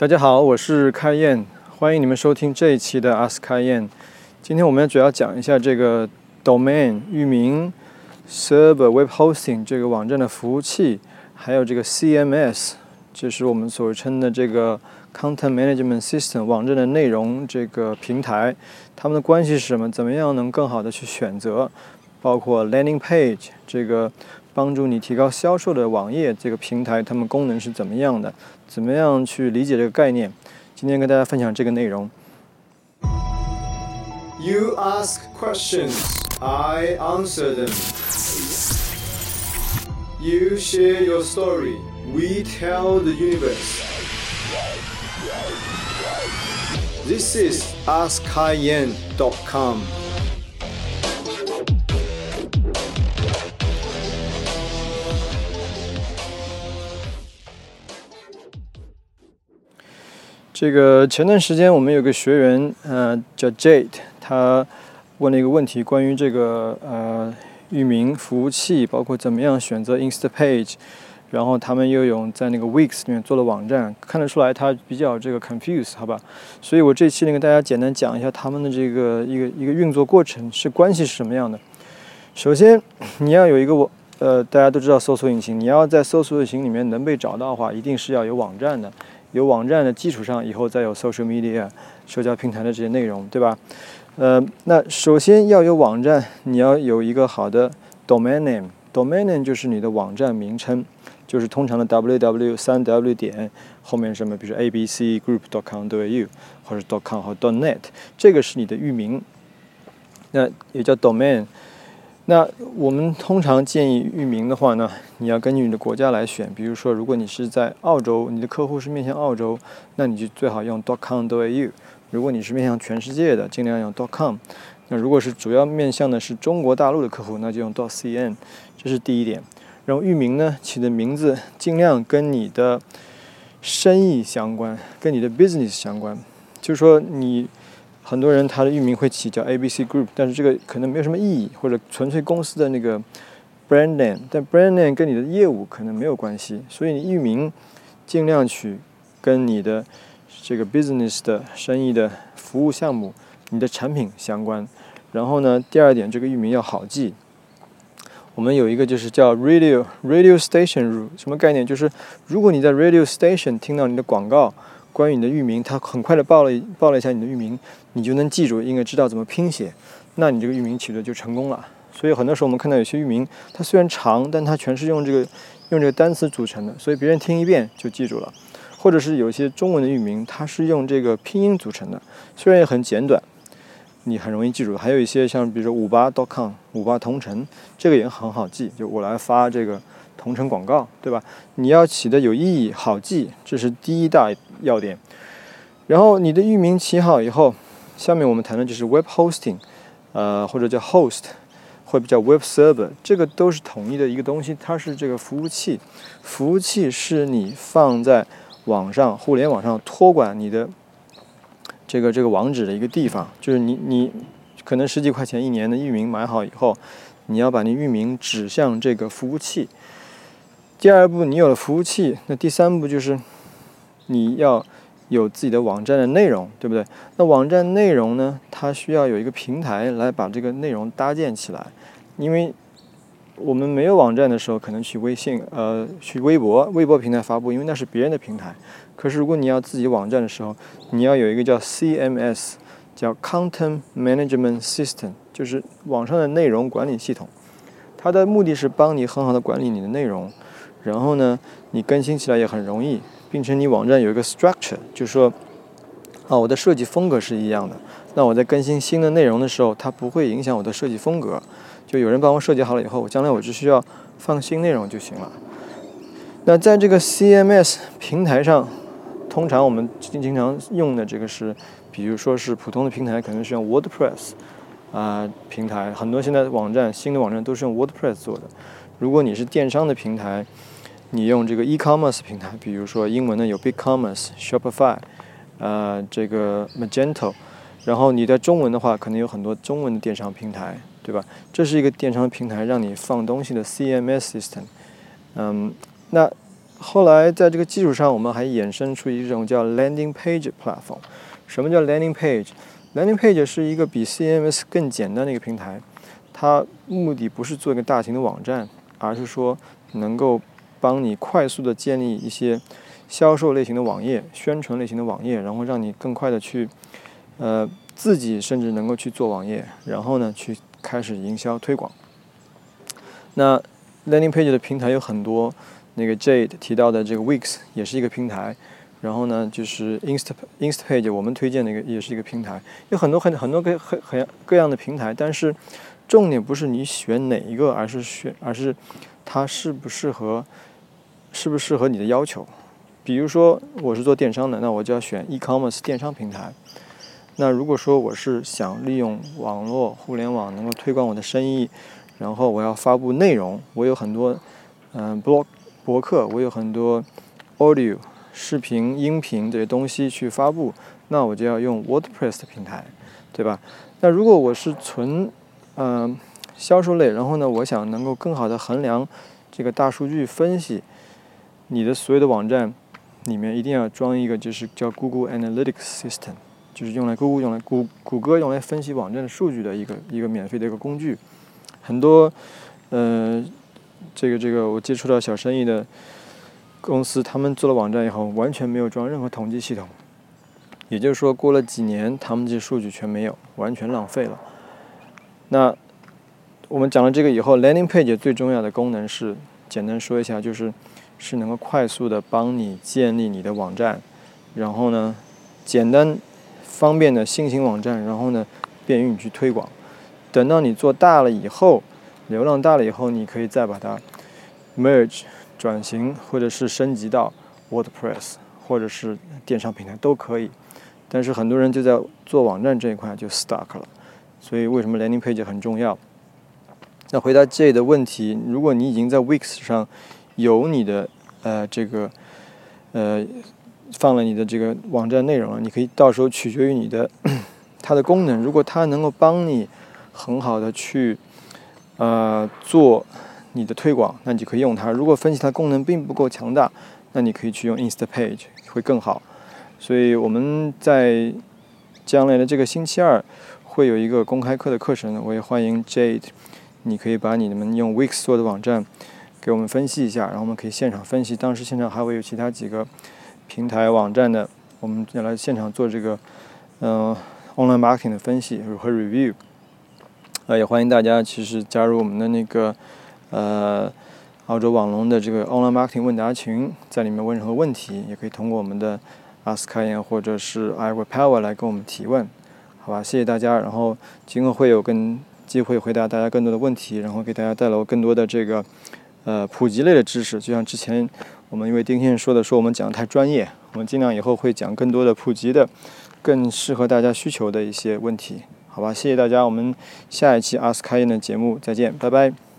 大家好，我是开燕，欢迎你们收听这一期的 Ask 开燕。今天我们主要讲一下这个 domain 域名、server web hosting 这个网站的服务器，还有这个 CMS，就是我们所称的这个 content management system 网站的内容这个平台，它们的关系是什么？怎么样能更好的去选择？包括 landing page 这个帮助你提高销售的网页这个平台，它们功能是怎么样的？怎么样去理解这个概念？今天跟大家分享这个内容。You ask questions, I answer them. You share your story, we tell the universe. This is AskKaiYan.com. 这个前段时间我们有个学员，呃，叫 Jade，他问了一个问题，关于这个呃域名服务器，包括怎么样选择 Instapage，然后他们又有在那个 Wix 里面做了网站，看得出来他比较这个 confuse，好吧？所以我这期呢跟大家简单讲一下他们的这个一个一个运作过程是关系是什么样的。首先你要有一个网，呃，大家都知道搜索引擎，你要在搜索引擎里面能被找到的话，一定是要有网站的。有网站的基础上，以后再有 social media 社交平台的这些内容，对吧？呃，那首先要有网站，你要有一个好的 domain name。domain name 就是你的网站名称，就是通常的 www 三 w 点后面什么，比如说 abcgroup.com.au 或者 .com 或 .net，这个是你的域名，那也叫 domain。那我们通常建议域名的话呢，你要根据你的国家来选。比如说，如果你是在澳洲，你的客户是面向澳洲，那你就最好用 .com.au。如果你是面向全世界的，尽量用 .com。那如果是主要面向的是中国大陆的客户，那就用 .cn。这是第一点。然后域名呢，起的名字尽量跟你的生意相关，跟你的 business 相关。就是说你。很多人他的域名会起叫 ABC Group，但是这个可能没有什么意义，或者纯粹公司的那个 brand name，但 brand name 跟你的业务可能没有关系，所以你域名尽量取跟你的这个 business 的生意的服务项目、你的产品相关。然后呢，第二点，这个域名要好记。我们有一个就是叫 radio radio station 什么概念？就是如果你在 radio station 听到你的广告。关于你的域名，它很快的报了报了一下你的域名，你就能记住，应该知道怎么拼写，那你这个域名取得就成功了。所以很多时候我们看到有些域名，它虽然长，但它全是用这个用这个单词组成的，所以别人听一遍就记住了。或者是有一些中文的域名，它是用这个拼音组成的，虽然也很简短，你很容易记住。还有一些像比如说五八 .com 五八同城，这个也很好记，就我来发这个同城广告，对吧？你要起的有意义、好记，这是第一大。要点，然后你的域名起好以后，下面我们谈的就是 web hosting，呃，或者叫 host，或者叫 web server，这个都是统一的一个东西，它是这个服务器。服务器是你放在网上、互联网上托管你的这个这个网址的一个地方，就是你你可能十几块钱一年的域名买好以后，你要把你域名指向这个服务器。第二步，你有了服务器，那第三步就是。你要有自己的网站的内容，对不对？那网站内容呢？它需要有一个平台来把这个内容搭建起来。因为我们没有网站的时候，可能去微信、呃，去微博、微博平台发布，因为那是别人的平台。可是如果你要自己网站的时候，你要有一个叫 CMS，叫 Content Management System，就是网上的内容管理系统。它的目的是帮你很好的管理你的内容，然后呢，你更新起来也很容易。并且你网站有一个 structure，就是说，啊，我的设计风格是一样的。那我在更新新的内容的时候，它不会影响我的设计风格。就有人帮我设计好了以后，将来我只需要放新内容就行了。那在这个 CMS 平台上，通常我们经经常用的这个是，比如说是普通的平台，可能是用 WordPress 啊平台。很多现在网站新的网站都是用 WordPress 做的。如果你是电商的平台，你用这个 e-commerce 平台，比如说英文的有 BigCommerce、Shopify，呃，这个 Magento，然后你在中文的话，可能有很多中文的电商平台，对吧？这是一个电商平台，让你放东西的 CMS system。嗯，那后来在这个基础上，我们还衍生出一种叫 landing page platform。什么叫 landing page？landing page 是一个比 CMS 更简单的一个平台，它目的不是做一个大型的网站，而是说能够帮你快速的建立一些销售类型的网页、宣传类型的网页，然后让你更快的去，呃，自己甚至能够去做网页，然后呢，去开始营销推广。那 landing page 的平台有很多，那个 Jade 提到的这个 Wix 也是一个平台。然后呢，就是 Insta Instapage，我们推荐的一个也是一个平台，有很多很很多个很很各样的平台，但是重点不是你选哪一个，而是选而是它适不适合，适不适合你的要求。比如说我是做电商的，那我就要选 e-commerce 电商平台。那如果说我是想利用网络互联网能够推广我的生意，然后我要发布内容，我有很多嗯 blog 博客，我有很多 audio。视频、音频这些东西去发布，那我就要用 WordPress 的平台，对吧？那如果我是纯嗯销售类，然后呢，我想能够更好的衡量这个大数据分析，你的所有的网站里面一定要装一个就是叫 Google Analytics System，就是用来 Google 用来谷谷歌用来分析网站数据的一个一个免费的一个工具。很多呃这个这个我接触到小生意的。公司他们做了网站以后，完全没有装任何统计系统，也就是说，过了几年，他们这些数据全没有，完全浪费了。那我们讲了这个以后，landing page 最重要的功能是，简单说一下，就是是能够快速的帮你建立你的网站，然后呢，简单方便的新型网站，然后呢，便于你去推广。等到你做大了以后，流量大了以后，你可以再把它 merge。转型或者是升级到 WordPress 或者是电商平台都可以，但是很多人就在做网站这一块就 stuck 了，所以为什么 landing page 很重要？那回答 J 的问题，如果你已经在 Wix 上有你的呃这个呃放了你的这个网站内容了，你可以到时候取决于你的 它的功能，如果它能够帮你很好的去呃做。你的推广，那你就可以用它。如果分析它功能并不够强大，那你可以去用 Instapage 会更好。所以我们在将来的这个星期二会有一个公开课的课程，我也欢迎 Jade，你可以把你们用 Wix 做的网站给我们分析一下，然后我们可以现场分析。当时现场还会有其他几个平台网站的，我们要来现场做这个嗯 online marketing 的分析和 review。呃，也欢迎大家其实加入我们的那个。呃，澳洲网龙的这个 online marketing 问答群，在里面问任何问题，也可以通过我们的 Ask 开言或者是 I will power 来跟我们提问，好吧？谢谢大家。然后今后会有更机会回答大家更多的问题，然后给大家带来更多的这个呃普及类的知识。就像之前我们因为丁先生说的，说我们讲的太专业，我们尽量以后会讲更多的普及的，更适合大家需求的一些问题，好吧？谢谢大家，我们下一期 Ask 开言的节目再见，拜拜。